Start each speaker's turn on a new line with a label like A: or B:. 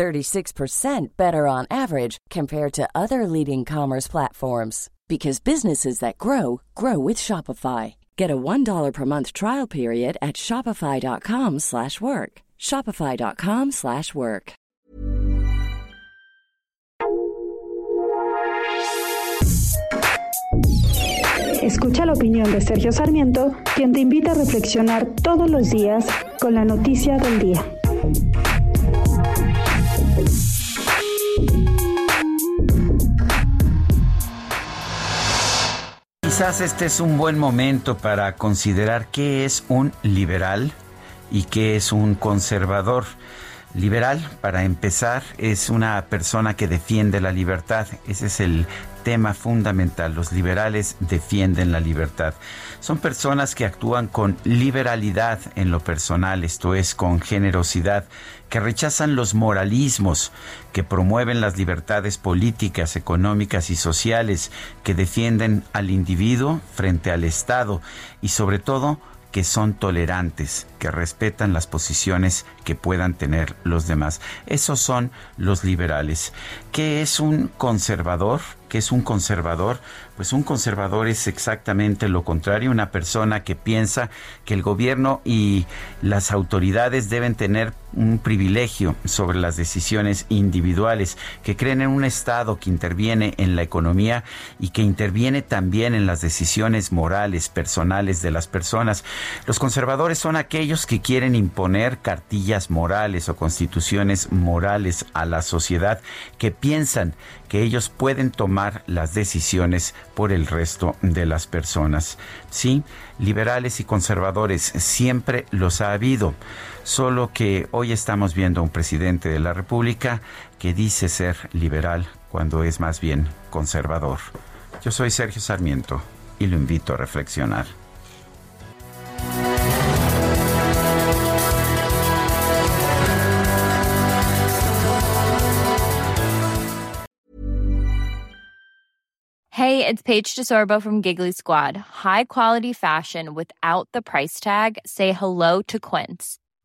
A: 36% better on average compared to other leading commerce platforms because businesses that grow grow with Shopify. Get a $1 per month trial period at shopify.com/work. shopify.com/work.
B: Escucha la opinión de Sergio Sarmiento, quien te invita a reflexionar todos los días con la noticia del día.
C: Quizás este es un buen momento para considerar qué es un liberal y qué es un conservador. Liberal, para empezar, es una persona que defiende la libertad. Ese es el tema fundamental. Los liberales defienden la libertad. Son personas que actúan con liberalidad en lo personal, esto es, con generosidad, que rechazan los moralismos, que promueven las libertades políticas, económicas y sociales, que defienden al individuo frente al Estado y sobre todo que son tolerantes, que respetan las posiciones que puedan tener los demás. Esos son los liberales. ¿Qué es un conservador? ¿Qué es un conservador? Pues un conservador es exactamente lo contrario, una persona que piensa que el gobierno y las autoridades deben tener un privilegio sobre las decisiones individuales, que creen en un Estado que interviene en la economía y que interviene también en las decisiones morales, personales de las personas. Los conservadores son aquellos que quieren imponer cartillas morales o constituciones morales a la sociedad, que piensan que ellos pueden tomar las decisiones por el resto de las personas. Sí, liberales y conservadores siempre los ha habido, solo que hoy estamos viendo a un presidente de la República que dice ser liberal cuando es más bien conservador. Yo soy Sergio Sarmiento y lo invito a reflexionar.
D: Hey, it's Paige DeSorbo from Giggly Squad. High quality fashion without the price tag. Say hello to Quince.